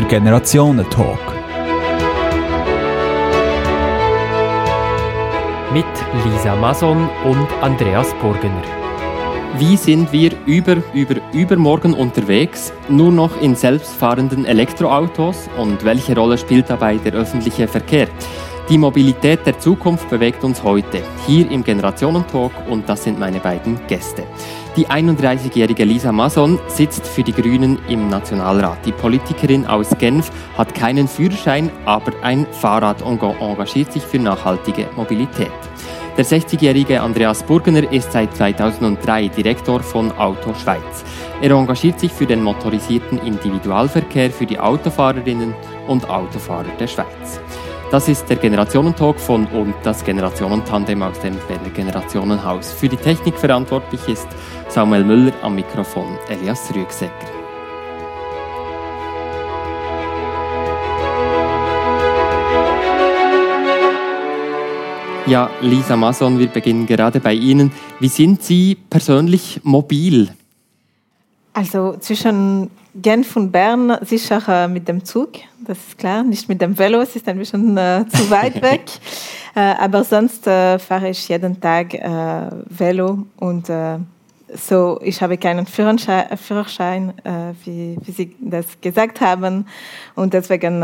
der Generationentalk. Mit Lisa Mason und Andreas Burgener. Wie sind wir über, über, übermorgen unterwegs? Nur noch in selbstfahrenden Elektroautos? Und welche Rolle spielt dabei der öffentliche Verkehr? Die Mobilität der Zukunft bewegt uns heute, hier im Generationentalk und das sind meine beiden Gäste. Die 31-jährige Lisa Mason sitzt für die Grünen im Nationalrat. Die Politikerin aus Genf hat keinen Führerschein, aber ein Fahrrad engagiert sich für nachhaltige Mobilität. Der 60-jährige Andreas Burgener ist seit 2003 Direktor von Auto Schweiz. Er engagiert sich für den motorisierten Individualverkehr für die Autofahrerinnen und Autofahrer der Schweiz. Das ist der Generationentalk von und das Generationentandem aus dem Berner Generationenhaus. Für die Technik verantwortlich ist Samuel Müller am Mikrofon, Elias Rüegsecker. Ja, Lisa Mason, wir beginnen gerade bei Ihnen. Wie sind Sie persönlich mobil? Also zwischen Genf und Bern sicher mit dem Zug, das ist klar, nicht mit dem Velo, es ist ein bisschen äh, zu weit weg. äh, aber sonst äh, fahre ich jeden Tag äh, Velo und äh, so, ich habe keinen Führerschein, Führerschein wie, wie, Sie das gesagt haben. Und deswegen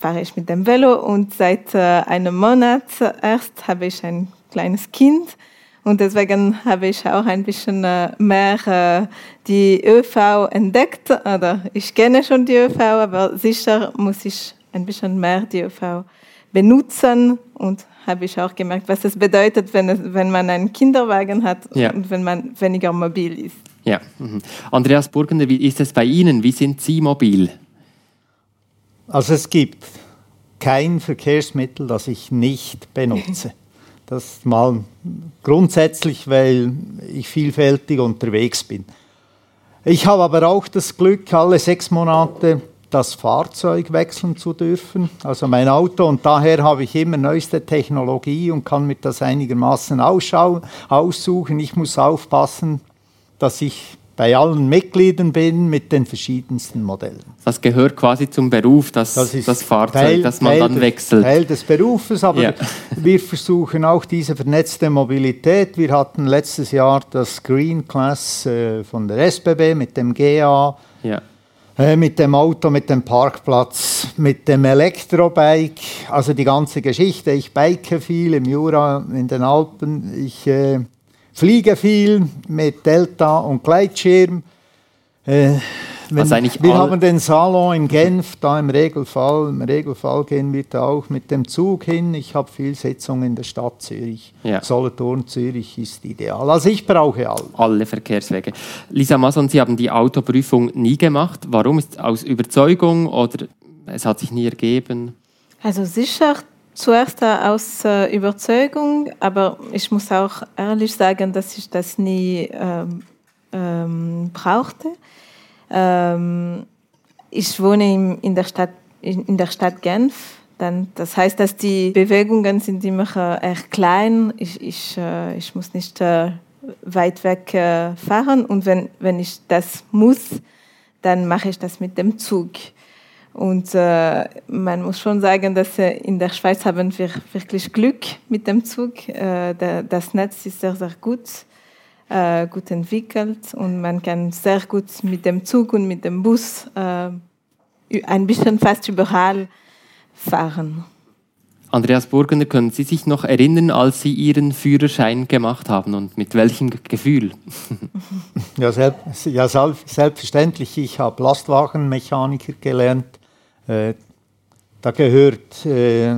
fahre ich mit dem Velo. Und seit einem Monat erst habe ich ein kleines Kind. Und deswegen habe ich auch ein bisschen äh, mehr äh, die ÖV entdeckt. Oder ich kenne schon die ÖV, aber sicher muss ich ein bisschen mehr die ÖV benutzen und habe ich auch gemerkt, was es bedeutet, wenn, es, wenn man einen Kinderwagen hat ja. und wenn man weniger mobil ist. Ja. Mhm. Andreas Burgener, wie ist es bei Ihnen? Wie sind Sie mobil? Also es gibt kein Verkehrsmittel, das ich nicht benutze. Das mal grundsätzlich, weil ich vielfältig unterwegs bin. Ich habe aber auch das Glück, alle sechs Monate das Fahrzeug wechseln zu dürfen, also mein Auto. Und daher habe ich immer neueste Technologie und kann mir das einigermaßen aussuchen. Ich muss aufpassen, dass ich bei allen Mitgliedern bin mit den verschiedensten Modellen. Das gehört quasi zum Beruf, das, das, das Fahrzeug, Teil, das man Teil dann wechselt. Teil des Berufes, aber ja. wir versuchen auch diese vernetzte Mobilität. Wir hatten letztes Jahr das Green Class äh, von der SBB mit dem GA. Ja. Äh, mit dem Auto, mit dem Parkplatz, mit dem Elektrobike, also die ganze Geschichte. Ich bike viel im Jura, in den Alpen. Ich äh, fliege viel mit Delta und Gleitschirm. Äh, wenn, wir haben den Salon in Genf, da im Regelfall. Im Regelfall gehen wir da auch mit dem Zug hin. Ich habe viel Sitzung in der Stadt Zürich. Ja. Solothurn, Zürich ist ideal. Also ich brauche alle. Alle Verkehrswege. Lisa Mason, Sie haben die Autoprüfung nie gemacht. Warum? Ist aus Überzeugung oder es hat sich nie ergeben? Also sicher zuerst aus äh, Überzeugung, aber ich muss auch ehrlich sagen, dass ich das nie ähm, ähm, brauchte. Ähm, ich wohne in, in, der Stadt, in, der Stadt Genf. Dann, das heißt, dass die Bewegungen sind immer äh, eher klein. Ich, ich, äh, ich muss nicht äh, weit weg äh, fahren und wenn, wenn ich das muss, dann mache ich das mit dem Zug. Und äh, man muss schon sagen, dass äh, in der Schweiz haben wir wirklich Glück mit dem Zug. Äh, das Netz ist sehr, sehr gut, äh, gut entwickelt und man kann sehr gut mit dem Zug und mit dem Bus äh, ein bisschen fast überall fahren. Andreas Burgener, können Sie sich noch erinnern, als Sie Ihren Führerschein gemacht haben und mit welchem Gefühl? ja, selbst, ja selbstverständlich. Ich habe Lastwagenmechaniker gelernt äh, da gehört äh,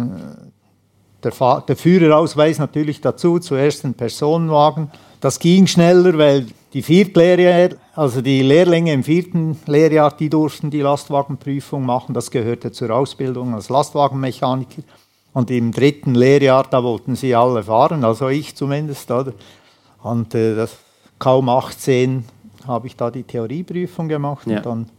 der, der, Führerausweis natürlich dazu, zuerst ein Personenwagen. Das ging schneller, weil die Viertlehrjahr, also die Lehrlinge im vierten Lehrjahr, die durften die Lastwagenprüfung machen. Das gehörte zur Ausbildung als Lastwagenmechaniker. Und im dritten Lehrjahr, da wollten sie alle fahren, also ich zumindest. Oder? Und äh, das, kaum 18 habe ich da die Theorieprüfung gemacht ja. und dann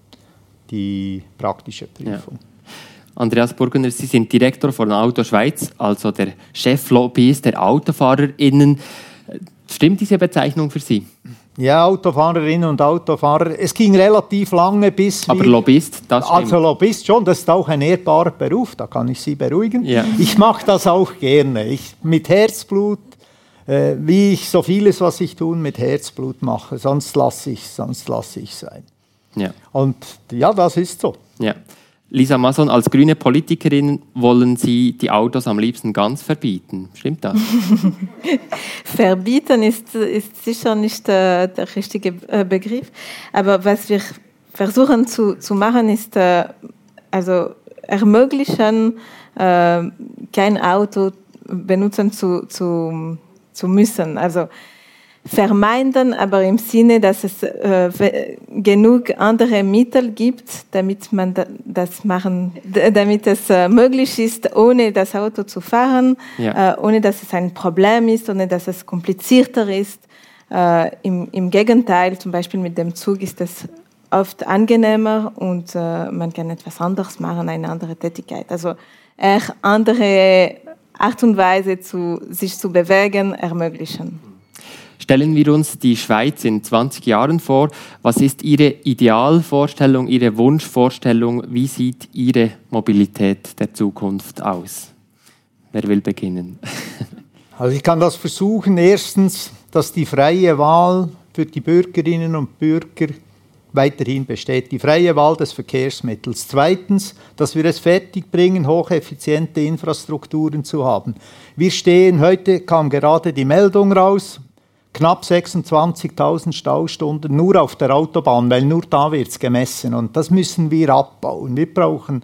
die praktische Prüfung. Ja. Andreas Burgener, Sie sind Direktor von Auto Schweiz, also der Cheflobbyist der AutofahrerInnen. Stimmt diese Bezeichnung für Sie? Ja, Autofahrerinnen und Autofahrer. Es ging relativ lange bis. Aber Lobbyist, das stimmt. Also Lobbyist schon, das ist auch ein ehrbarer Beruf, da kann ich Sie beruhigen. Ja. Ich mache das auch gerne. Ich, mit Herzblut, äh, wie ich so vieles, was ich tun, mit Herzblut mache. Sonst lasse ich sonst lasse ich sein. Ja. Und ja, das ist so. Ja. Lisa Mason, als grüne Politikerin wollen Sie die Autos am liebsten ganz verbieten. Stimmt das? verbieten ist, ist sicher nicht äh, der richtige äh, Begriff. Aber was wir versuchen zu, zu machen, ist äh, also ermöglichen, äh, kein Auto benutzen zu, zu, zu müssen. Also vermeiden, aber im Sinne, dass es äh, genug andere Mittel gibt, damit man das machen, damit es äh, möglich ist, ohne das Auto zu fahren, ja. äh, ohne dass es ein Problem ist, ohne dass es komplizierter ist. Äh, Im, Im Gegenteil, zum Beispiel mit dem Zug ist es oft angenehmer und äh, man kann etwas anderes machen, eine andere Tätigkeit. Also eher andere Art und Weise, zu, sich zu bewegen, ermöglichen. Stellen wir uns die Schweiz in 20 Jahren vor. Was ist Ihre Idealvorstellung, Ihre Wunschvorstellung? Wie sieht Ihre Mobilität der Zukunft aus? Wer will beginnen? Also ich kann das versuchen. Erstens, dass die freie Wahl für die Bürgerinnen und Bürger weiterhin besteht, die freie Wahl des Verkehrsmittels. Zweitens, dass wir es fertigbringen, hocheffiziente Infrastrukturen zu haben. Wir stehen, heute kam gerade die Meldung raus, knapp 26.000 Staustunden nur auf der Autobahn, weil nur da wird es gemessen. Und das müssen wir abbauen. Wir brauchen,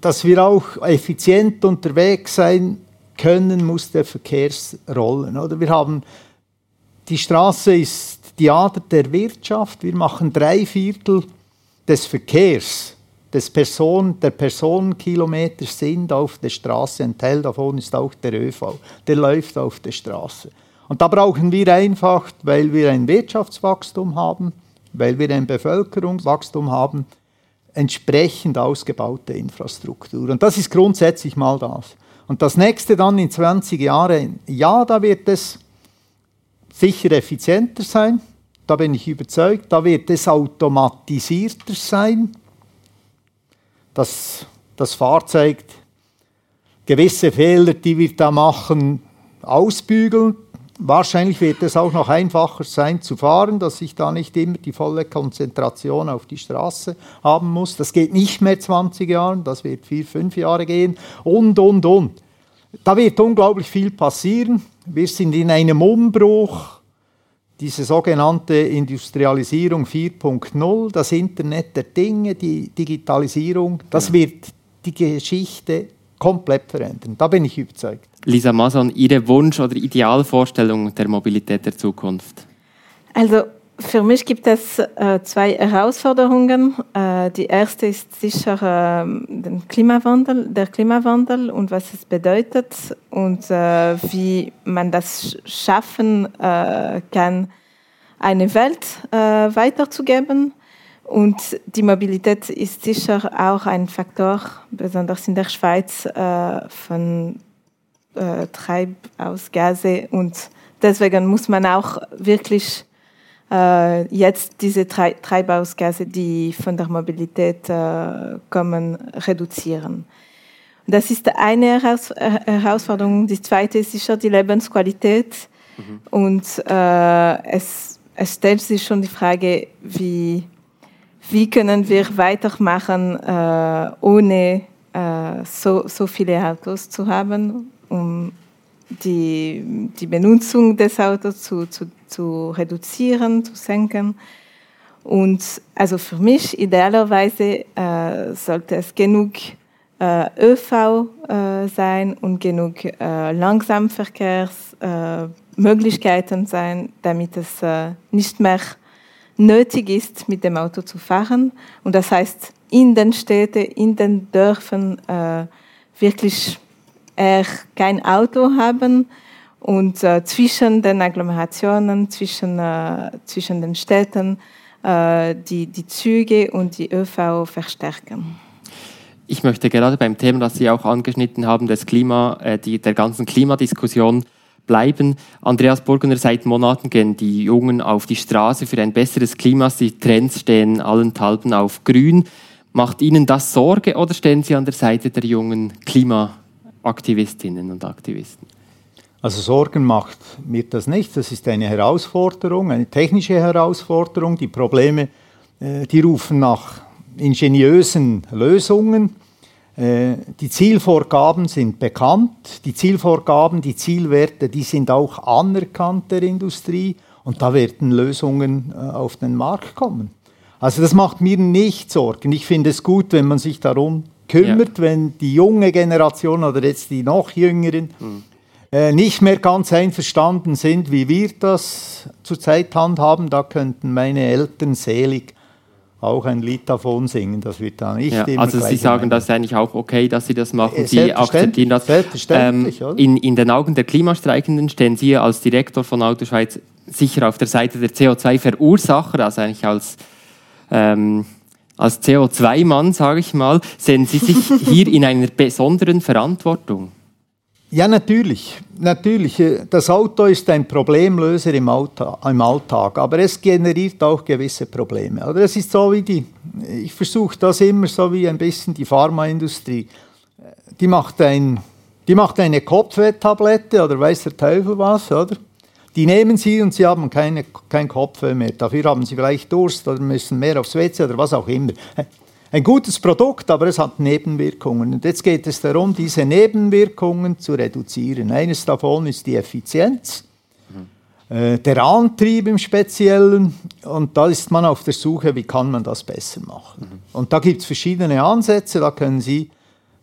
dass wir auch effizient unterwegs sein können, muss der Verkehr rollen. Oder? Wir haben, die Straße ist die Ader der Wirtschaft. Wir machen drei Viertel des Verkehrs, des Person, der Personenkilometer sind auf der Straße. Ein Teil davon ist auch der ÖV. Der läuft auf der Straße. Und da brauchen wir einfach, weil wir ein Wirtschaftswachstum haben, weil wir ein Bevölkerungswachstum haben, entsprechend ausgebaute Infrastruktur. Und das ist grundsätzlich mal das. Und das nächste dann in 20 Jahren, ja, da wird es sicher effizienter sein, da bin ich überzeugt, da wird es automatisierter sein, dass das Fahrzeug gewisse Fehler, die wir da machen, ausbügeln, Wahrscheinlich wird es auch noch einfacher sein zu fahren, dass ich da nicht immer die volle Konzentration auf die Straße haben muss. Das geht nicht mehr 20 Jahre, das wird vier, fünf Jahre gehen und, und, und. Da wird unglaublich viel passieren. Wir sind in einem Umbruch, diese sogenannte Industrialisierung 4.0, das Internet der Dinge, die Digitalisierung, das wird die Geschichte komplett verändern. Da bin ich überzeugt. Lisa Mason, Ihre Wunsch- oder Idealvorstellung der Mobilität der Zukunft? Also für mich gibt es äh, zwei Herausforderungen. Äh, die erste ist sicher äh, der, Klimawandel, der Klimawandel und was es bedeutet und äh, wie man das schaffen äh, kann, eine Welt äh, weiterzugeben. Und die Mobilität ist sicher auch ein Faktor, besonders in der Schweiz, von äh, Treibhausgase und deswegen muss man auch wirklich äh, jetzt diese Treibhausgase, die von der Mobilität äh, kommen, reduzieren. Das ist eine Heraus äh, Herausforderung. Die zweite ist sicher die Lebensqualität. Mhm. Und äh, es, es stellt sich schon die Frage, wie, wie können wir weitermachen, äh, ohne so, so viele Autos zu haben um die, die Benutzung des Autos zu, zu, zu reduzieren, zu senken. Und also für mich idealerweise äh, sollte es genug äh, ÖV äh, sein und genug äh, Langsamverkehrsmöglichkeiten äh, sein, damit es äh, nicht mehr nötig ist, mit dem Auto zu fahren. Und das heißt, in den Städten, in den Dörfern äh, wirklich er kein Auto haben und äh, zwischen den Agglomerationen, zwischen, äh, zwischen den Städten äh, die, die Züge und die ÖV verstärken. Ich möchte gerade beim Thema, das Sie auch angeschnitten haben, des Klima, äh, die, der ganzen Klimadiskussion, bleiben. Andreas Burgener, seit Monaten gehen die Jungen auf die Straße für ein besseres Klima. Die Trends stehen allenthalben auf grün. Macht Ihnen das Sorge oder stehen Sie an der Seite der jungen Klimaaktivistinnen und Aktivisten? Also Sorgen macht mir das nicht. Das ist eine Herausforderung, eine technische Herausforderung. Die Probleme, äh, die rufen nach ingeniösen Lösungen. Äh, die Zielvorgaben sind bekannt. Die Zielvorgaben, die Zielwerte, die sind auch anerkannt der Industrie. Und da werden Lösungen äh, auf den Markt kommen. Also das macht mir nicht Sorgen. Ich finde es gut, wenn man sich darum kümmert, ja. wenn die junge Generation oder jetzt die noch jüngeren mhm. äh, nicht mehr ganz einverstanden sind, wie wir das zurzeit handhaben. Da könnten meine Eltern selig auch ein Lied davon singen. Das wird dann nicht ja, immer Also Sie sagen, das ist eigentlich auch okay, dass Sie das machen. Sie akzeptieren das. Selbstverständlich, ähm, in, in den Augen der Klimastreikenden stehen Sie als Direktor von Autoschweiz sicher auf der Seite der CO2-Verursacher, also eigentlich als, ähm, als CO2-Mann, sage ich mal. Sehen Sie sich hier in einer besonderen Verantwortung? Ja, natürlich. Natürlich. Das Auto ist ein Problemlöser im, Alltag, aber es generiert auch gewisse Probleme. Oder es ist so wie die, ich versuche das immer so wie ein bisschen die Pharmaindustrie. Die macht, ein, die macht eine Kopfwehtablette oder weiß der Teufel was, oder? Die nehmen sie und sie haben keine, kein Kopfweh mehr. Dafür haben sie vielleicht Durst oder müssen mehr aufs WC oder was auch immer ein gutes Produkt, aber es hat Nebenwirkungen. Und jetzt geht es darum, diese Nebenwirkungen zu reduzieren. Eines davon ist die Effizienz, äh, der Antrieb im Speziellen. Und da ist man auf der Suche, wie kann man das besser machen. Und da gibt es verschiedene Ansätze. Da können Sie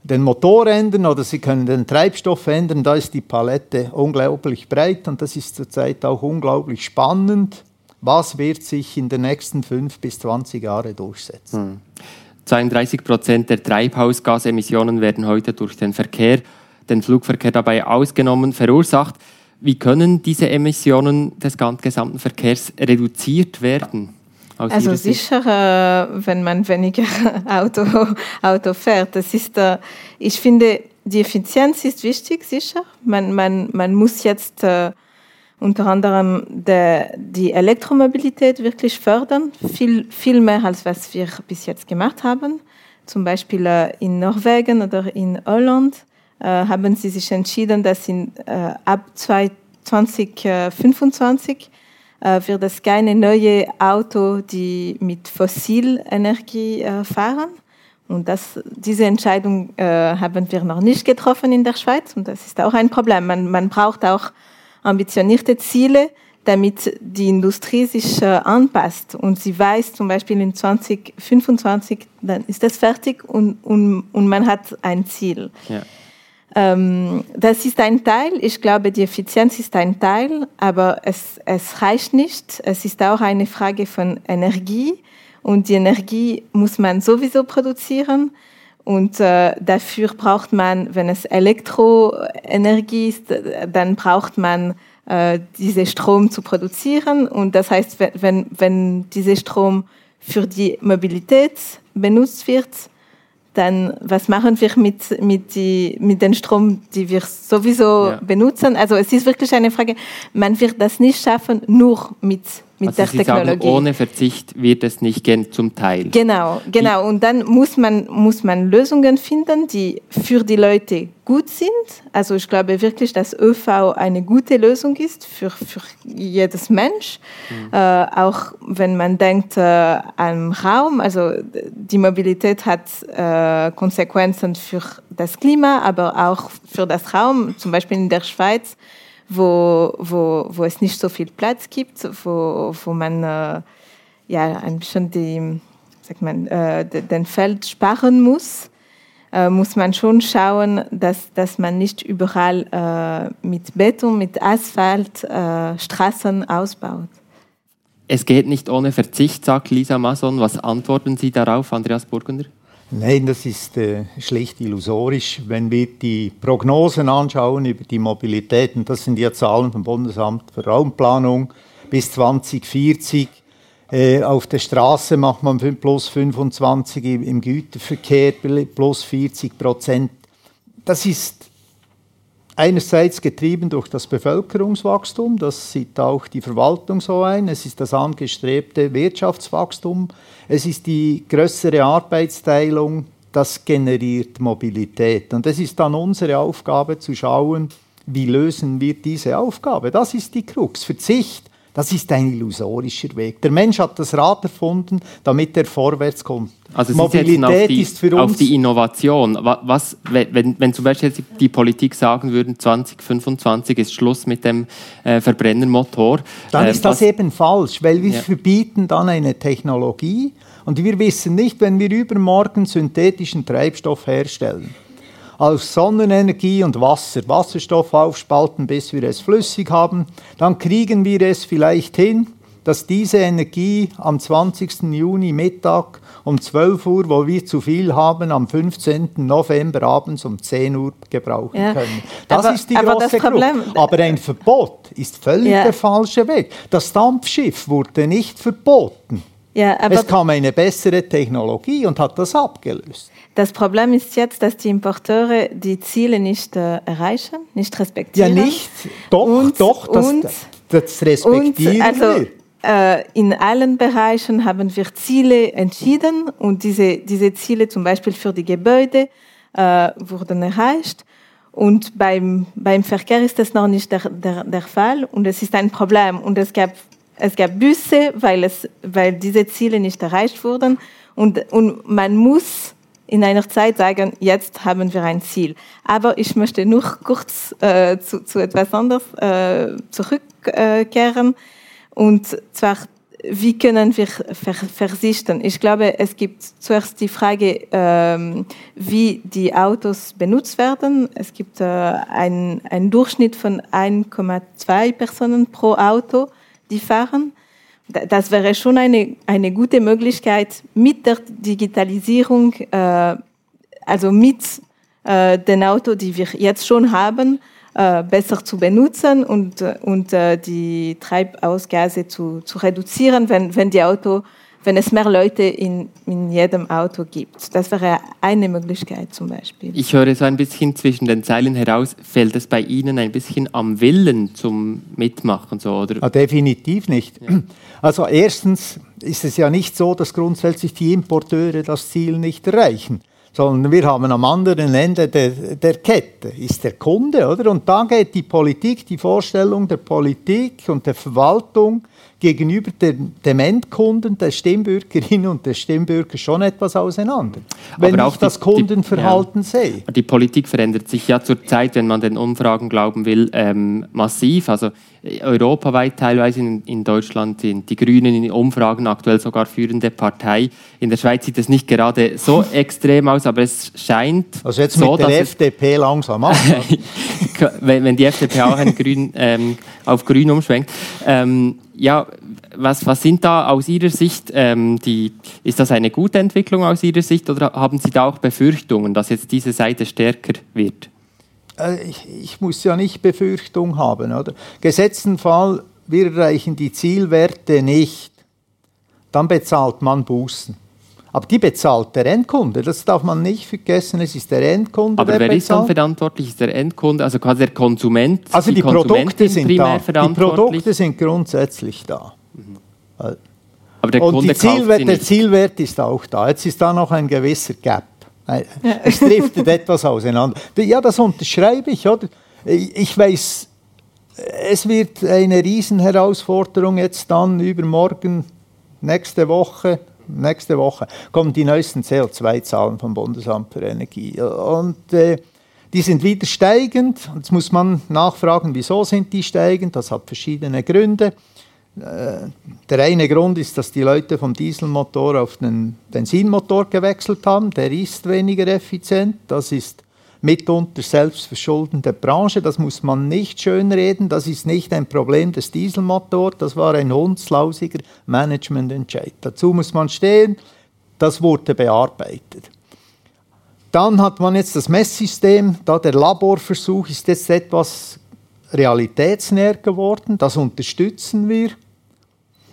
den Motor ändern oder Sie können den Treibstoff ändern. Da ist die Palette unglaublich breit und das ist zurzeit auch unglaublich spannend. Was wird sich in den nächsten fünf bis 20 Jahren durchsetzen? Mhm. 32 Prozent der Treibhausgasemissionen werden heute durch den Verkehr, den Flugverkehr dabei ausgenommen, verursacht. Wie können diese Emissionen des gesamten Verkehrs reduziert werden? Also sicher, äh, wenn man weniger Auto, Auto fährt. Das ist, äh, ich finde, die Effizienz ist wichtig, sicher. Man, man, man muss jetzt äh, unter anderem der, die Elektromobilität wirklich fördern, viel, viel mehr als was wir bis jetzt gemacht haben. Zum Beispiel äh, in Norwegen oder in Holland äh, haben sie sich entschieden, dass in, äh, ab 2025 äh, wird es keine neue Auto, die mit Fossilenergie äh, fahren. Und das, diese Entscheidung äh, haben wir noch nicht getroffen in der Schweiz und das ist auch ein Problem. Man, man braucht auch ambitionierte Ziele, damit die Industrie sich äh, anpasst und sie weiß zum Beispiel in 2025, dann ist das fertig und, und, und man hat ein Ziel. Ja. Ähm, das ist ein Teil, ich glaube, die Effizienz ist ein Teil, aber es, es reicht nicht. Es ist auch eine Frage von Energie und die Energie muss man sowieso produzieren. Und äh, dafür braucht man, wenn es Elektroenergie ist, dann braucht man äh, diese Strom zu produzieren. Und das heißt, wenn, wenn dieser Strom für die Mobilität benutzt wird, dann was machen wir mit, mit, die, mit dem Strom, die wir sowieso ja. benutzen? Also es ist wirklich eine Frage, man wird das nicht schaffen, nur mit mit also der Sie Technologie. Sagen, ohne Verzicht wird es nicht gehen, zum Teil. Genau, genau. Und dann muss man, muss man Lösungen finden, die für die Leute gut sind. Also ich glaube wirklich, dass ÖV eine gute Lösung ist für, für jedes Mensch. Mhm. Äh, auch wenn man denkt äh, an Raum, also die Mobilität hat äh, Konsequenzen für das Klima, aber auch für das Raum. Zum Beispiel in der Schweiz wo, wo, wo es nicht so viel Platz gibt, wo, wo man äh, ja, ein bisschen die, sagt man, äh, den Feld sparen muss, äh, muss man schon schauen, dass, dass man nicht überall äh, mit Beton, mit Asphalt äh, Straßen ausbaut. Es geht nicht ohne Verzicht, sagt Lisa Mason. Was antworten Sie darauf, Andreas Burgunder? Nein, das ist äh, schlicht illusorisch. Wenn wir die Prognosen anschauen über die Mobilität, und das sind ja Zahlen vom Bundesamt für Raumplanung, bis 2040 äh, auf der Straße macht man plus 25, im Güterverkehr plus 40 Prozent. Das ist einerseits getrieben durch das Bevölkerungswachstum, das sieht auch die Verwaltung so ein, es ist das angestrebte Wirtschaftswachstum, es ist die größere Arbeitsteilung, das generiert Mobilität. Und es ist dann unsere Aufgabe zu schauen, wie lösen wir diese Aufgabe. Das ist die Krux. Verzicht das ist ein illusorischer Weg. Der Mensch hat das Rad erfunden, damit er vorwärts kommt. Also Mobilität die, ist für uns auf die Innovation. Was, wenn, wenn zum Beispiel die Politik sagen würde, 2025 ist Schluss mit dem äh, Verbrennermotor, dann äh, ist das eben falsch, weil wir ja. verbieten dann eine Technologie und wir wissen nicht, wenn wir übermorgen synthetischen Treibstoff herstellen aus Sonnenenergie und Wasser, Wasserstoff aufspalten, bis wir es flüssig haben, dann kriegen wir es vielleicht hin, dass diese Energie am 20. Juni Mittag um 12 Uhr, wo wir zu viel haben, am 15. November abends um 10 Uhr gebrauchen ja. können. Das aber, ist die aber große Problem. Aber ein Verbot ist völlig ja. der falsche Weg. Das Dampfschiff wurde nicht verboten. Ja, es kam eine bessere Technologie und hat das abgelöst. Das Problem ist jetzt, dass die Importeure die Ziele nicht äh, erreichen, nicht respektieren. Ja, nicht. Doch, und, doch, das, und, das respektieren und, also, wir. Äh, in allen Bereichen haben wir Ziele entschieden und diese, diese Ziele zum Beispiel für die Gebäude äh, wurden erreicht. Und beim, beim Verkehr ist das noch nicht der, der, der Fall und es ist ein Problem. Und es gab, es gab Busse, weil, es, weil diese Ziele nicht erreicht wurden. Und, und man muss in einer Zeit sagen, jetzt haben wir ein Ziel. Aber ich möchte nur kurz äh, zu, zu, etwas anderes äh, zurückkehren. und zwar, wie können wir ver versichten? Ich glaube, es gibt zuerst die Frage, ähm, wie die Autos benutzt werden. Es gibt äh, einen Durchschnitt von 1,2 Personen pro Auto, die fahren das wäre schon eine, eine gute Möglichkeit, mit der Digitalisierung, äh, also mit äh, den Autos, die wir jetzt schon haben, äh, besser zu benutzen und, und äh, die Treibhausgase zu, zu reduzieren, wenn, wenn die Auto wenn es mehr Leute in, in jedem Auto gibt. Das wäre eine Möglichkeit zum Beispiel. Ich höre so ein bisschen zwischen den Zeilen heraus, fällt es bei Ihnen ein bisschen am Willen zum Mitmachen so, oder? Ja, definitiv nicht. Ja. Also erstens ist es ja nicht so, dass grundsätzlich die Importeure das Ziel nicht erreichen sondern wir haben am anderen Ende der, der Kette ist der Kunde, oder? Und da geht die Politik, die Vorstellung der Politik und der Verwaltung gegenüber dem, dem Endkunden, der Stimmbürgerin und der Stimmbürger schon etwas auseinander. Wenn Aber ich das Kundenverhalten die, ja, sehe. Die Politik verändert sich ja zurzeit, wenn man den Umfragen glauben will, ähm, massiv. Also europaweit teilweise in, in, Deutschland sind die Grünen in den Umfragen aktuell sogar führende Partei. In der Schweiz sieht es nicht gerade so extrem aus, aber es scheint also jetzt so, mit der FDP langsam ab. wenn, wenn, die FDP auch Grün, ähm, auf Grün umschwenkt. Ähm, ja, was, was sind da aus Ihrer Sicht ähm, die, ist das eine gute Entwicklung aus Ihrer Sicht oder haben Sie da auch Befürchtungen, dass jetzt diese Seite stärker wird? Äh, ich, ich, muss ja nicht Befürchtung haben, oder? Gesetzten Fall, wir erreichen die Zielwerte nicht, dann bezahlt man Bußen. Aber die bezahlt der Endkunde, das darf man nicht vergessen, es ist der Endkunde, Aber der wer bezahlt. ist dann verantwortlich? Ist der Endkunde, also quasi der Konsument? Also die, die Produkte sind da, die Produkte sind grundsätzlich da. Mhm. Aber der Und Kunde Zielwert, der Zielwert ist auch da. Jetzt ist da noch ein gewisser Gap. Es driftet etwas auseinander. Ja, das unterschreibe ich, oder? Ich weiß, es wird eine Riesenherausforderung jetzt dann übermorgen, nächste Woche, nächste Woche kommen die neuesten CO2-Zahlen vom Bundesamt für Energie. Und äh, die sind wieder steigend. Jetzt muss man nachfragen, wieso sind die steigend? Das hat verschiedene Gründe. Äh, der eine Grund ist, dass die Leute vom Dieselmotor auf den Benzinmotor gewechselt haben. Der ist weniger effizient. Das ist mitunter selbstverschuldende Branche. Das muss man nicht schönreden. Das ist nicht ein Problem des Dieselmotors. Das war ein hundslausiger Managemententscheid. Dazu muss man stehen. Das wurde bearbeitet. Dann hat man jetzt das Messsystem. Da der Laborversuch ist jetzt etwas realitätsnäher geworden. Das unterstützen wir.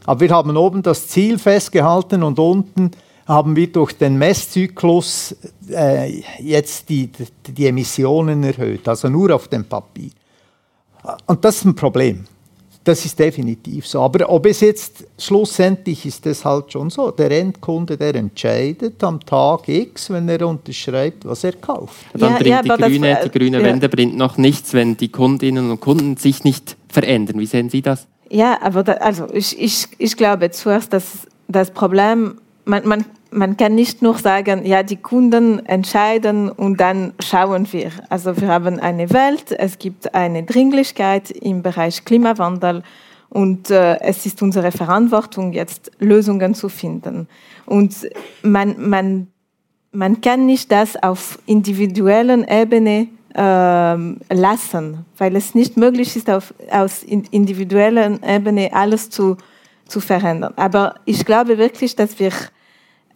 Aber wir haben oben das Ziel festgehalten und unten haben wir durch den Messzyklus äh, jetzt die, die Emissionen erhöht, also nur auf dem Papier. Und das ist ein Problem. Das ist definitiv so. Aber ob es jetzt schlussendlich ist es halt schon so, der Endkunde, der entscheidet am Tag X, wenn er unterschreibt, was er kauft. Dann ja, bringt ja, die, grüne, das, die grüne ja. Wende bringt noch nichts, wenn die Kundinnen und Kunden sich nicht verändern. Wie sehen Sie das? Ja, aber da, also ich, ich, ich glaube zuerst, dass das Problem, man, man man kann nicht nur sagen, ja, die Kunden entscheiden und dann schauen wir. Also wir haben eine Welt, es gibt eine Dringlichkeit im Bereich Klimawandel und äh, es ist unsere Verantwortung, jetzt Lösungen zu finden. Und man, man, man kann nicht das auf individuellen Ebene ähm, lassen, weil es nicht möglich ist, auf, aus individuellen Ebene alles zu, zu verändern. Aber ich glaube wirklich, dass wir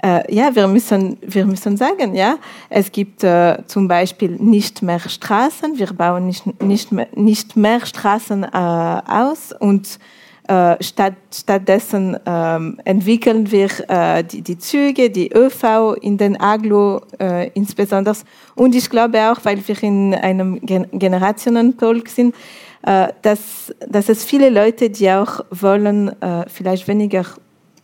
äh, ja, wir müssen, wir müssen sagen, ja, es gibt äh, zum Beispiel nicht mehr Straßen, wir bauen nicht, nicht, mehr, nicht mehr Straßen äh, aus und äh, statt, stattdessen ähm, entwickeln wir äh, die, die Züge, die ÖV in den Aglo äh, insbesondere. Und ich glaube auch, weil wir in einem Gen Generationentalk sind, äh, dass, dass es viele Leute, die auch wollen, äh, vielleicht weniger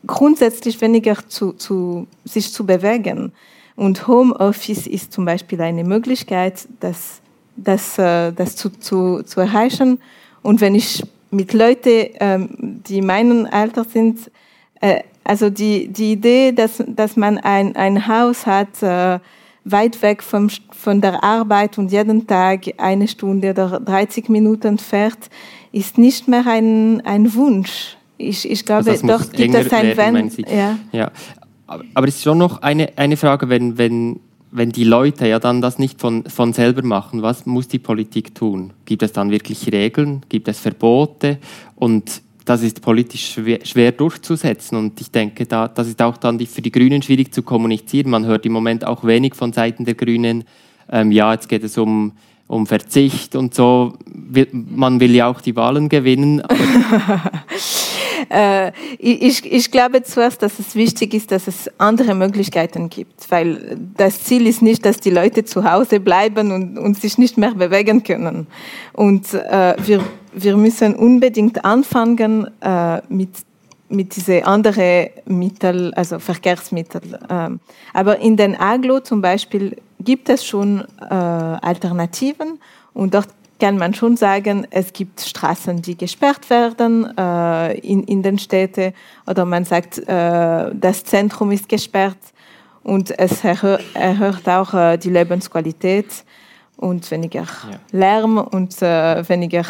grundsätzlich weniger zu, zu, sich zu bewegen. Und Homeoffice ist zum Beispiel eine Möglichkeit, das, das, äh, das zu, zu, zu erreichen. Und wenn ich mit Leuten, ähm, die meinen Alter sind, äh, also die, die Idee, dass, dass man ein, ein Haus hat, äh, weit weg vom, von der Arbeit und jeden Tag eine Stunde oder 30 Minuten fährt, ist nicht mehr ein, ein Wunsch ich, ich glaube, also doch gibt es ein Wenn. Ja. ja. Aber es ist schon noch eine, eine Frage, wenn, wenn, wenn die Leute ja dann das nicht von, von selber machen, was muss die Politik tun? Gibt es dann wirklich Regeln? Gibt es Verbote? Und das ist politisch schwer, schwer, durchzusetzen. Und ich denke, da, das ist auch dann die, für die Grünen schwierig zu kommunizieren. Man hört im Moment auch wenig von Seiten der Grünen, ähm, ja, jetzt geht es um, um Verzicht und so. Man will ja auch die Wahlen gewinnen. Äh, ich, ich glaube zuerst, dass es wichtig ist, dass es andere Möglichkeiten gibt, weil das Ziel ist nicht, dass die Leute zu Hause bleiben und, und sich nicht mehr bewegen können. Und äh, wir, wir müssen unbedingt anfangen äh, mit mit diese anderen Mittel, also Verkehrsmittel. Ähm, aber in den Aglo zum Beispiel gibt es schon äh, Alternativen und dort kann man schon sagen, es gibt Straßen, die gesperrt werden äh, in, in den Städten oder man sagt, äh, das Zentrum ist gesperrt und es erhöht, erhöht auch äh, die Lebensqualität und weniger ja. Lärm und äh, weniger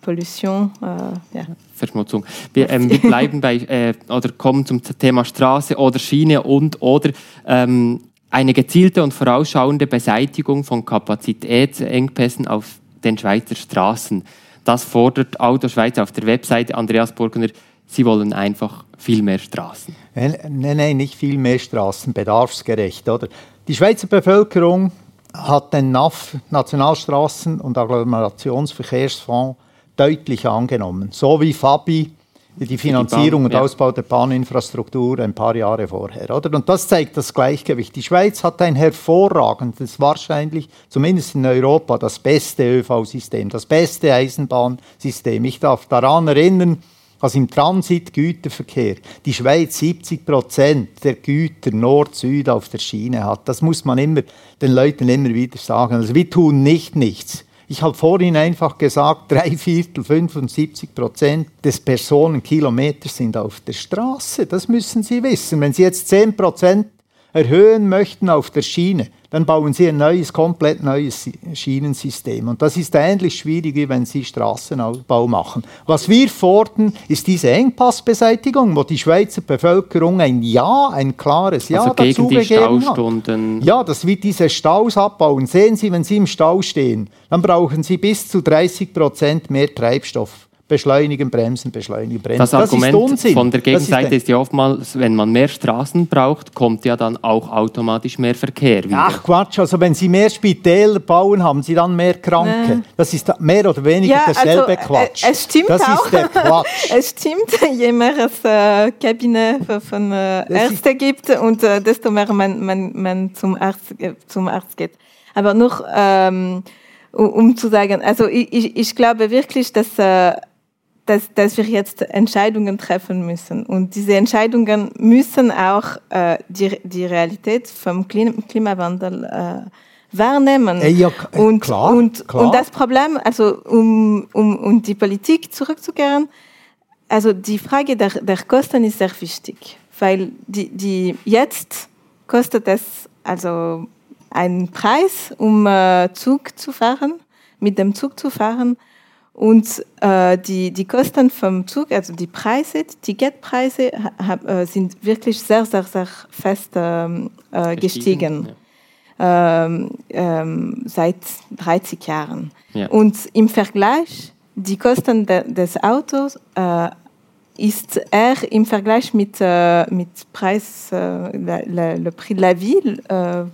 Pollution. Äh, ja. Verschmutzung. Wir, ähm, wir bleiben bei äh, oder kommen zum Thema Straße oder Schiene und oder ähm, eine gezielte und vorausschauende Beseitigung von Kapazitätsengpässen auf den Schweizer Straßen. Das fordert Auto Schweiz auf der Webseite. Andreas Burgner, Sie wollen einfach viel mehr Straßen. Nein, nein, nicht viel mehr Straßen, bedarfsgerecht. Oder? Die Schweizer Bevölkerung hat den NAF, Nationalstraßen- und Agglomerationsverkehrsfonds, deutlich angenommen. So wie Fabi die Finanzierung Bahn, und ja. Ausbau der Bahninfrastruktur ein paar Jahre vorher. Oder? Und das zeigt das Gleichgewicht. Die Schweiz hat ein hervorragendes, wahrscheinlich zumindest in Europa das beste ÖV-System, das beste Eisenbahnsystem. Ich darf daran erinnern, dass im Transitgüterverkehr die Schweiz 70 Prozent der Güter Nord-Süd auf der Schiene hat. Das muss man immer den Leuten immer wieder sagen. Also wir tun nicht nichts. Ich habe vorhin einfach gesagt, drei Viertel, 75 Prozent des Personenkilometers sind auf der Straße. Das müssen Sie wissen. Wenn Sie jetzt 10 Prozent erhöhen möchten auf der Schiene, dann bauen Sie ein neues, komplett neues Schienensystem. Und das ist ähnlich schwierig, wie wenn Sie Straßenausbau machen. Was wir fordern, ist diese Engpassbeseitigung, wo die Schweizer Bevölkerung ein Ja, ein klares Ja also dazu gegen die Staustunden. Hat. Ja, das wird diese Staus abbauen. Sehen Sie, wenn Sie im Stau stehen, dann brauchen Sie bis zu 30 Prozent mehr Treibstoff beschleunigen, bremsen, beschleunigen, bremsen. Das, das Argument von der Gegenseite ist, ist, ja oftmals, wenn man mehr Straßen braucht, kommt ja dann auch automatisch mehr Verkehr. Wieder. Ach Quatsch, also wenn Sie mehr Spitäler bauen, haben Sie dann mehr Kranke. Nee. Das ist mehr oder weniger ja, derselbe also, Quatsch. Es stimmt das auch. ist der Quatsch. es stimmt, je mehr es äh, Kabine von äh, Ärzten gibt und äh, desto mehr man, man, man zum, Arzt, äh, zum Arzt geht. Aber nur ähm, um, um zu sagen, also ich, ich, ich glaube wirklich, dass äh, dass, dass wir jetzt Entscheidungen treffen müssen. Und diese Entscheidungen müssen auch äh, die, die Realität vom Klimawandel äh, wahrnehmen. Äh, ja, und, klar, und, klar. und das Problem, also um, um, um die Politik zurückzukehren, also die Frage der, der Kosten ist sehr wichtig, weil die, die jetzt kostet es also einen Preis, um äh, Zug zu fahren, mit dem Zug zu fahren. Und äh, die, die Kosten vom Zug, also die Preise, die Ticketpreise hab, äh, sind wirklich sehr, sehr, sehr fest ähm, äh, gestiegen. Ja. Ähm, ähm, seit 30 Jahren. Ja. Und im Vergleich, die Kosten de, des Autos äh, ist eher im Vergleich mit, äh, mit Preis, äh, le, Prix de la Ville,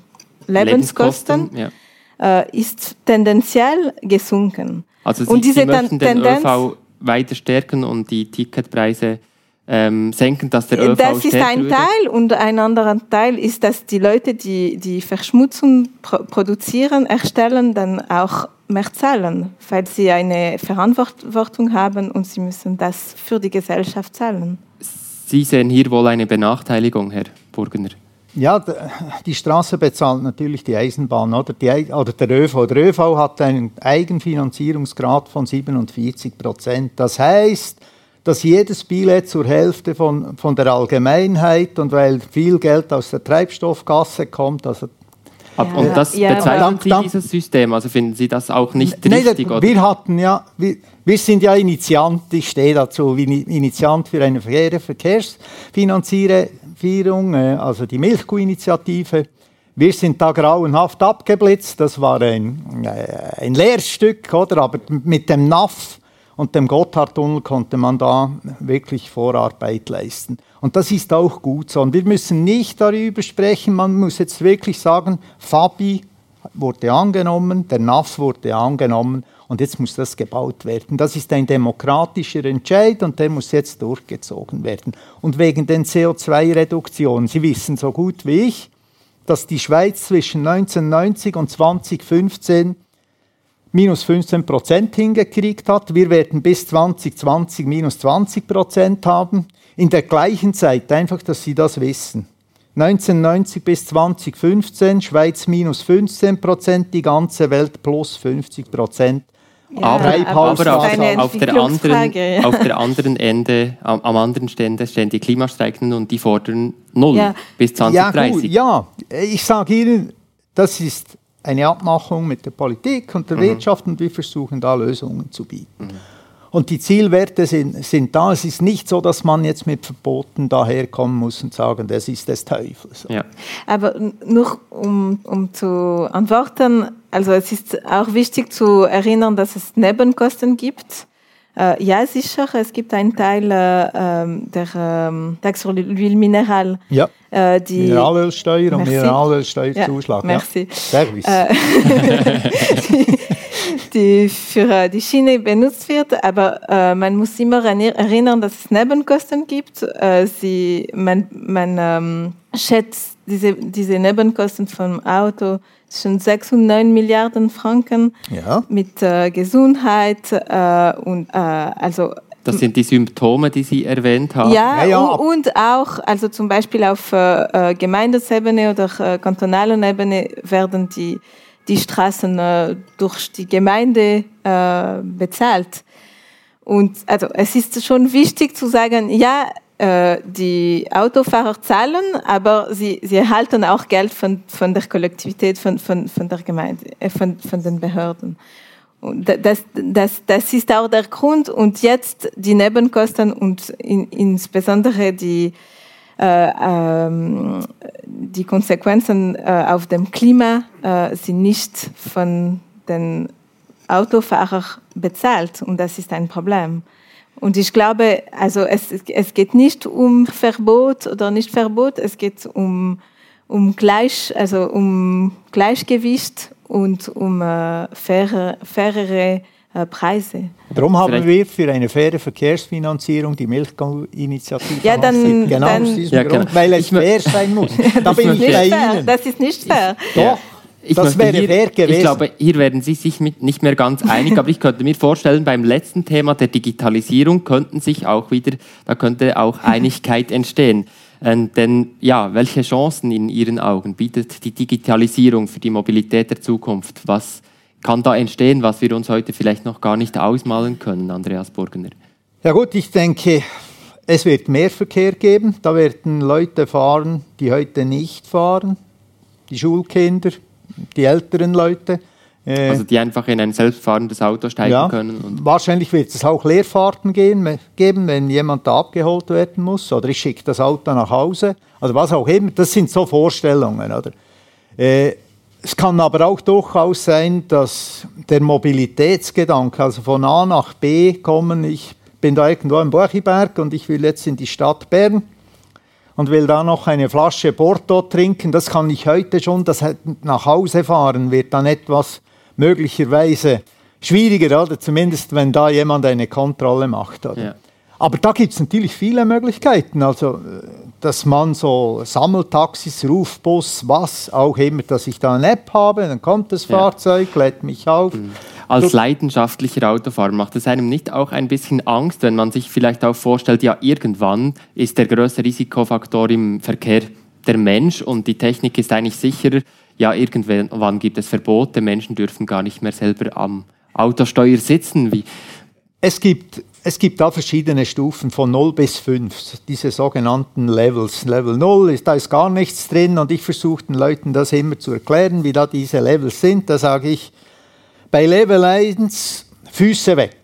Lebenskosten, Lebenskosten ja. ist tendenziell gesunken. Also Sie, und diese Sie möchten den Tendenz, ÖV weiter stärken und die Ticketpreise ähm, senken, dass der ÖV Das ist ein würde? Teil und ein anderer Teil ist, dass die Leute, die die Verschmutzung pro produzieren, erstellen, dann auch mehr zahlen, weil sie eine Verantwortung haben und sie müssen das für die Gesellschaft zahlen. Sie sehen hier wohl eine Benachteiligung, Herr Burgener. Ja, die Straße bezahlt natürlich die Eisenbahn oder, die, oder der ÖV. Der ÖV hat einen Eigenfinanzierungsgrad von 47 Prozent. Das heißt, dass jedes Billett zur Hälfte von, von der Allgemeinheit und weil viel Geld aus der Treibstoffgasse kommt, also ja. Und das ja, bezeichnen Sie dieses System? Also finden Sie das auch nicht Nein, richtig? Oder? Wir hatten ja, wir, wir sind ja Initiant, ich stehe dazu, wie Initiant für eine faire Verkehrsfinanzierung, äh, also die Milchkuh-Initiative. Wir sind da grauenhaft abgeblitzt, das war ein, äh, ein Lehrstück, oder? aber mit dem NAF und dem Gotthardtunnel konnte man da wirklich Vorarbeit leisten. Und das ist auch gut so. Und wir müssen nicht darüber sprechen, man muss jetzt wirklich sagen, Fabi wurde angenommen, der NAF wurde angenommen und jetzt muss das gebaut werden. Das ist ein demokratischer Entscheid und der muss jetzt durchgezogen werden. Und wegen den CO2-Reduktionen, Sie wissen so gut wie ich, dass die Schweiz zwischen 1990 und 2015 minus 15 Prozent hingekriegt hat. Wir werden bis 2020 minus 20 Prozent haben. In der gleichen Zeit, einfach, dass Sie das wissen. 1990 bis 2015, Schweiz minus 15 Prozent, die ganze Welt plus 50 Prozent. Ja, aber, aber, auf, auf, der anderen, ja. auf der anderen Ende, am, am, anderen Ende stehen die Klimastreikenden und die fordern null ja. bis 2030. Ja, gut, ja, ich sage Ihnen, das ist eine Abmachung mit der Politik und der mhm. Wirtschaft und wir versuchen da Lösungen zu bieten. Mhm. Und die Zielwerte sind, sind da. Es ist nicht so, dass man jetzt mit Verboten daherkommen muss und sagen, das ist des Teufels. Ja. Aber nur um, um zu antworten, also es ist auch wichtig zu erinnern, dass es Nebenkosten gibt. Äh, ja, sicher, es gibt einen Teil äh, ähm, der ähm, Taxe sur l'huile minérale. Ja. Äh, die Mineralölsteuer und Mineralölsteuerzuschlag. Ja, merci. Ja. Service. Äh, die, die, für äh, die Schiene benutzt wird, aber äh, man muss immer erinnern, dass es Nebenkosten gibt. sie, man man ähm, schätzt diese, diese Nebenkosten vom Auto schon 6 und 9 Milliarden Franken ja. mit äh, Gesundheit äh, und äh, also das sind die Symptome, die Sie erwähnt haben. Ja, ja, ja. Und, auch, also zum Beispiel auf äh, äh Gemeindesebene oder äh, kantonaler Ebene werden die, die Straßen äh, durch die Gemeinde äh, bezahlt. Und also es ist schon wichtig zu sagen, ja, die Autofahrer zahlen, aber sie, sie erhalten auch Geld von, von der Kollektivität, von, von, von der Gemeinde, äh, von, von den Behörden. Und das, das, das ist auch der Grund. Und jetzt die Nebenkosten und in, insbesondere die, äh, ähm, die Konsequenzen äh, auf dem Klima äh, sind nicht von den Autofahrern bezahlt. Und das ist ein Problem. Und ich glaube, also es, es geht nicht um Verbot oder nicht Verbot, es geht um, um, Gleich, also um Gleichgewicht und um äh, faire, fairere äh, Preise. Darum haben Vielleicht. wir für eine faire Verkehrsfinanzierung die Milchgau-Initiative ja, dann, Genau dann, aus diesem ja, Grund, genau. weil es fair sein muss. da bin ich bei Ihnen. Das ist nicht fair. Doch. Ich das wäre hier, fair gewesen. Ich glaube, hier werden Sie sich nicht mehr ganz einig, aber ich könnte mir vorstellen, beim letzten Thema der Digitalisierung könnten sich auch wieder, da könnte auch Einigkeit entstehen. Ähm, denn ja, welche Chancen in Ihren Augen bietet die Digitalisierung für die Mobilität der Zukunft? Was kann da entstehen, was wir uns heute vielleicht noch gar nicht ausmalen können, Andreas Burgener? Ja gut, ich denke, es wird mehr Verkehr geben. Da werden Leute fahren, die heute nicht fahren. Die Schulkinder, die älteren Leute. Äh, also die einfach in ein selbstfahrendes Auto steigen ja, können. wahrscheinlich wird es auch Leerfahrten gehen, geben, wenn jemand da abgeholt werden muss. Oder ich schicke das Auto nach Hause. Also was auch immer. Das sind so Vorstellungen. Oder? Äh, es kann aber auch durchaus sein, dass der Mobilitätsgedanke, also von A nach B kommen, ich bin da irgendwo im Borchiberg und ich will jetzt in die Stadt Bern und will da noch eine Flasche Porto trinken, das kann ich heute schon, das nach Hause fahren wird dann etwas möglicherweise schwieriger, oder zumindest wenn da jemand eine Kontrolle macht. Ja. Aber da gibt es natürlich viele Möglichkeiten. Also, äh, dass man so Sammeltaxis, Rufbus, was auch immer, dass ich da eine App habe, dann kommt das ja. Fahrzeug, lädt mich auf. Mhm. Als leidenschaftlicher Autofahrer macht es einem nicht auch ein bisschen Angst, wenn man sich vielleicht auch vorstellt, ja, irgendwann ist der größte Risikofaktor im Verkehr der Mensch und die Technik ist eigentlich sicherer. Ja, irgendwann gibt es Verbote, Menschen dürfen gar nicht mehr selber am Autosteuer sitzen. Wie? Es gibt es gibt da verschiedene Stufen von 0 bis 5, diese sogenannten Levels. Level 0 ist, da ist gar nichts drin und ich versuche den Leuten das immer zu erklären, wie da diese Levels sind. Da sage ich, bei Level 1 Füße weg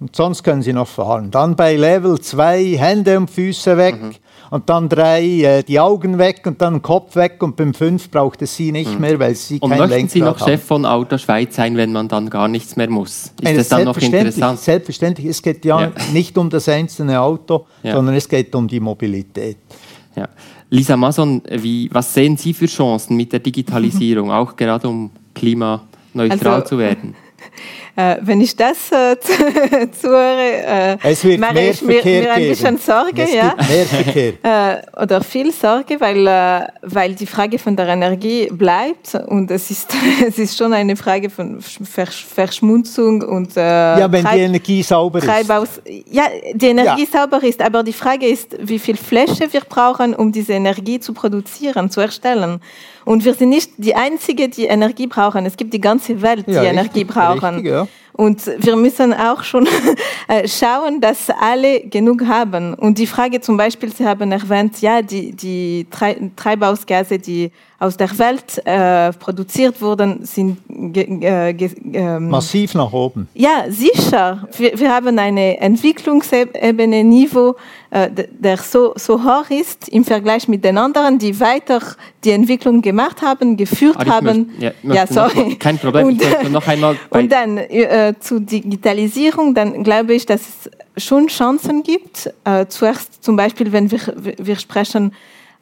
und sonst können sie noch fahren. Dann bei Level 2 Hände und Füße weg. Mhm und dann drei äh, die Augen weg und dann Kopf weg und beim fünf braucht es sie nicht mhm. mehr, weil sie und kein Lenkrad möchten Sie noch haben. Chef von Auto Schweiz sein, wenn man dann gar nichts mehr muss? Ist Eine das dann noch interessant? Selbstverständlich, es geht ja, ja. nicht um das einzelne Auto, ja. sondern es geht um die Mobilität. Ja. Lisa Mason, wie, was sehen Sie für Chancen mit der Digitalisierung, auch gerade um klimaneutral also, zu werden? Äh, wenn ich das äh, zuhöre, äh, es wird mache mehr ich mir, mir ein bisschen Sorge. Es ja. mehr Verkehr. Äh, oder viel Sorge, weil, äh, weil die Frage von der Energie bleibt und es ist, es ist schon eine Frage von Verschmutzung und äh, Ja, wenn Treib die Energie sauber Treibhaus. ist. Ja, die Energie ja. sauber ist, aber die Frage ist, wie viel Fläche wir brauchen, um diese Energie zu produzieren, zu erstellen. Und wir sind nicht die Einzige, die Energie brauchen. Es gibt die ganze Welt, die ja, Energie brauchen. Richtig, ja. Und wir müssen auch schon äh, schauen, dass alle genug haben. Und die Frage zum Beispiel, Sie haben erwähnt, ja, die, die Treibhausgase, die aus der Welt äh, produziert wurden, sind äh, ähm, massiv nach oben. Ja, sicher. Wir, wir haben eine Entwicklungsebene, Niveau, äh, der so, so hoch ist im Vergleich mit den anderen, die weiter die Entwicklung gemacht haben, geführt ah, haben. Möchte, ja, ja, sorry. Noch, kein Problem. Und, noch einmal und dann äh, zur Digitalisierung, dann glaube ich, dass es schon Chancen gibt. Äh, zuerst zum Beispiel, wenn wir, wir sprechen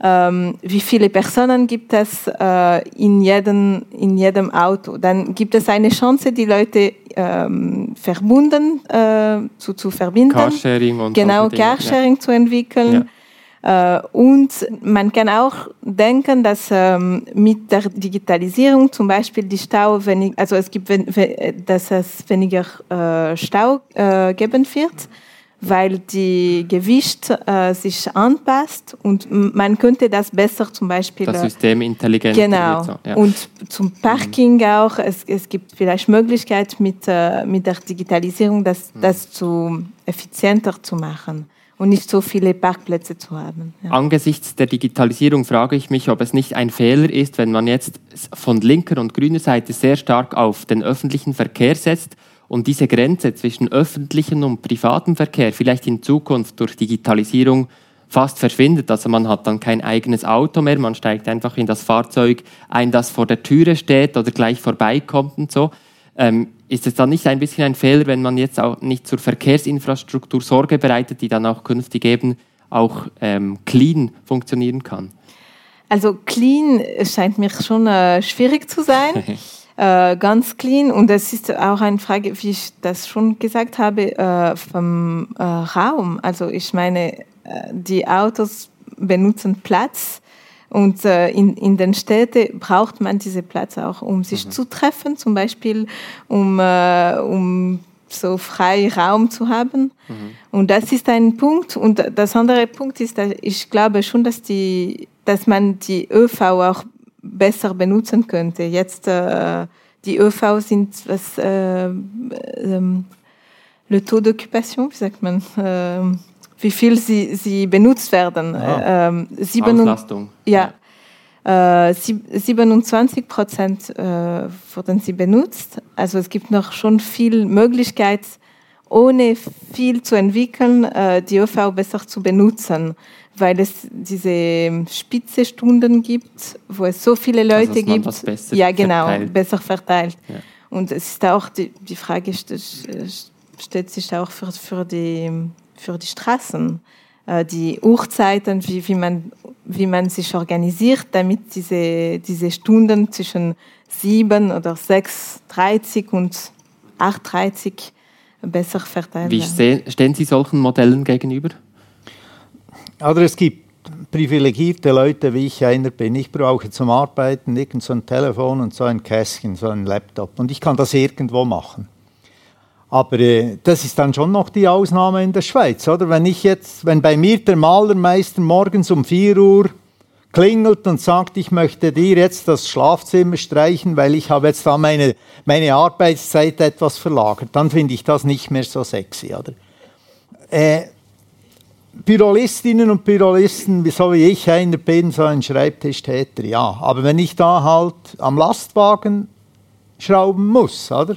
ähm, wie viele Personen gibt es äh, in, jedem, in jedem Auto. Dann gibt es eine Chance, die Leute ähm, verbunden äh, zu, zu verbinden. Carsharing und Genau, Carsharing ja. zu entwickeln. Ja. Äh, und man kann auch denken, dass ähm, mit der Digitalisierung zum Beispiel die Stau, wenig, also es gibt, dass es weniger äh, Stau äh, geben wird weil die Gewicht sich anpasst und man könnte das besser zum Beispiel. Das System intelligent. Genau. So, ja. Und zum Parking mhm. auch. Es, es gibt vielleicht Möglichkeit mit, mit der Digitalisierung, das, mhm. das zu effizienter zu machen und nicht so viele Parkplätze zu haben. Ja. Angesichts der Digitalisierung frage ich mich, ob es nicht ein Fehler ist, wenn man jetzt von linker und grüner Seite sehr stark auf den öffentlichen Verkehr setzt und diese Grenze zwischen öffentlichem und privatem Verkehr vielleicht in Zukunft durch Digitalisierung fast verschwindet. Also man hat dann kein eigenes Auto mehr, man steigt einfach in das Fahrzeug ein, das vor der Türe steht oder gleich vorbeikommt und so. Ähm, ist es dann nicht ein bisschen ein Fehler, wenn man jetzt auch nicht zur Verkehrsinfrastruktur Sorge bereitet, die dann auch künftig eben auch ähm, clean funktionieren kann? Also clean scheint mir schon äh, schwierig zu sein. äh, ganz clean. Und es ist auch eine Frage, wie ich das schon gesagt habe, äh, vom äh, Raum. Also ich meine, äh, die Autos benutzen Platz. Und äh, in, in den Städten braucht man diese Platz auch, um sich mhm. zu treffen, zum Beispiel, um, äh, um so frei Raum zu haben. Mhm. Und das ist ein Punkt. Und das andere Punkt ist, dass ich glaube schon, dass die dass man die ÖV auch besser benutzen könnte. Jetzt äh, die ÖV sind was äh, ähm, le taux d'occupation, wie sagt man, äh, wie viel sie, sie benutzt werden. Ah, ähm, sieben, Auslastung. Ja. Äh, 27 Prozent äh, wurden sie benutzt. Also es gibt noch schon viel Möglichkeit, ohne viel zu entwickeln, äh, die ÖV besser zu benutzen weil es diese spitze Stunden gibt, wo es so viele also, Leute also, gibt. besser ja, genau, verteilt. besser verteilt. Ja. Und es ist auch die, die Frage stellt sich auch für, für, die, für die Straßen, äh, die Uhrzeiten, wie, wie, man, wie man sich organisiert, damit diese, diese Stunden zwischen 7 oder 6.30 und 8.30 besser verteilt werden. Wie stehen Sie solchen Modellen gegenüber? Oder es gibt privilegierte Leute, wie ich einer bin. Ich brauche zum Arbeiten irgend so ein Telefon und so ein Kästchen, so ein Laptop. Und ich kann das irgendwo machen. Aber äh, das ist dann schon noch die Ausnahme in der Schweiz, oder? Wenn ich jetzt, wenn bei mir der Malermeister morgens um 4 Uhr klingelt und sagt, ich möchte dir jetzt das Schlafzimmer streichen, weil ich habe jetzt da meine, meine Arbeitszeit etwas verlagert, dann finde ich das nicht mehr so sexy, oder? Äh, Bürolistinnen und Bürolisten, so wie ich einer bin, so ein Schreibtischtäter, ja. Aber wenn ich da halt am Lastwagen schrauben muss, oder?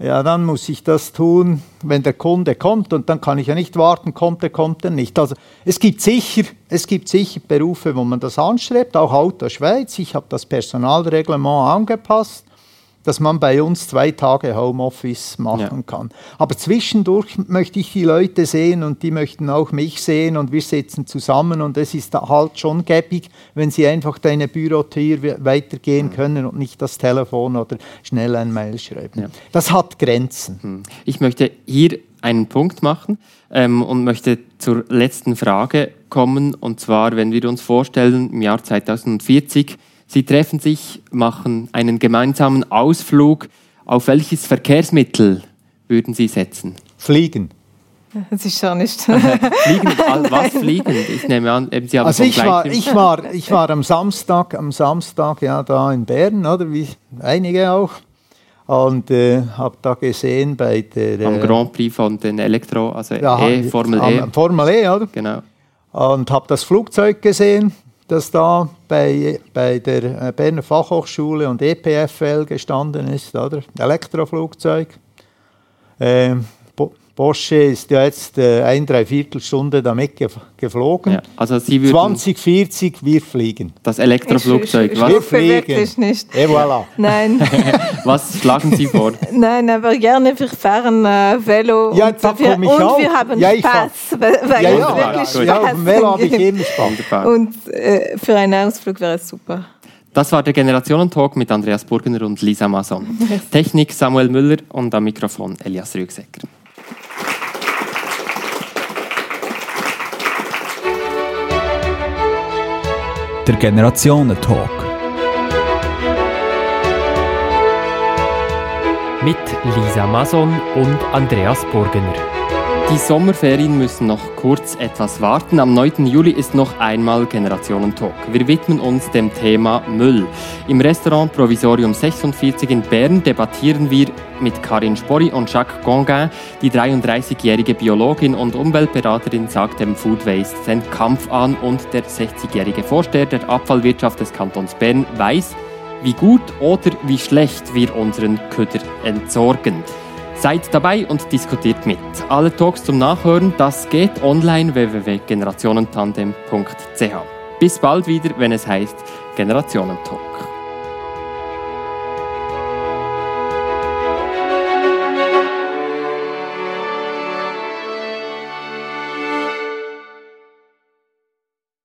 Ja, dann muss ich das tun, wenn der Kunde kommt und dann kann ich ja nicht warten, kommt er, kommt er nicht. Also es gibt sicher, es gibt sicher Berufe, wo man das anstrebt, auch Auto Schweiz. Ich habe das Personalreglement angepasst dass man bei uns zwei Tage Homeoffice machen ja. kann. Aber zwischendurch möchte ich die Leute sehen und die möchten auch mich sehen und wir sitzen zusammen und es ist halt schon gäbig, wenn sie einfach deine Bürotür weitergehen können und nicht das Telefon oder schnell ein Mail schreiben. Ja. Das hat Grenzen. Hm. Ich möchte hier einen Punkt machen ähm, und möchte zur letzten Frage kommen. Und zwar, wenn wir uns vorstellen, im Jahr 2040 Sie treffen sich, machen einen gemeinsamen Ausflug. Auf welches Verkehrsmittel würden Sie setzen? Fliegen. Das ist schon nicht. fliegen, was fliegen? Ich nehme an, Sie haben also ich war, ich war, ich war am Samstag, am Samstag ja da in Bern, oder wie einige auch, und äh, habe da gesehen bei der am äh, Grand Prix von den Elektro, also ja, e, Formel E. Formel E, oder? Genau. Und habe das Flugzeug gesehen das da bei, bei der äh, Berner Fachhochschule und EPFL gestanden ist, oder? Elektroflugzeug. Ähm, Porsche ist ja jetzt äh, ein Dreiviertelstunde damit geflogen. Ja, also Sie 2040, wir fliegen. Das Elektroflugzeug. Ich, ich, ich wir fliegen. wirklich nicht. Et voilà. Nein. Was schlagen Sie vor? Nein, aber gerne wir fahren äh, Velo ja, und, wir, und auch. wir haben ja, Spaß. Weil ja, ja, wirklich Spaß ja, auf dem Velo habe ich immer Spaß. Und äh, für einen Ausflug wäre es super. Das war der Generationentalk mit Andreas Burgener und Lisa Mason. Technik Samuel Müller und am Mikrofon Elias Rügsecker. Der Generationentalk. Mit Lisa Mason und Andreas Burgener. Die Sommerferien müssen noch kurz etwas warten. Am 9. Juli ist noch einmal Generationentalk. Wir widmen uns dem Thema Müll. Im Restaurant Provisorium 46 in Bern debattieren wir mit Karin Sporri und Jacques Gongain. Die 33-jährige Biologin und Umweltberaterin sagt dem Food Waste den Kampf an und der 60-jährige Vorsteher der Abfallwirtschaft des Kantons Bern weiß, wie gut oder wie schlecht wir unseren Köder entsorgen. Seid dabei und diskutiert mit. Alle Talks zum Nachhören, das geht online www.generationentandem.ch. Bis bald wieder, wenn es heißt Generationentalk.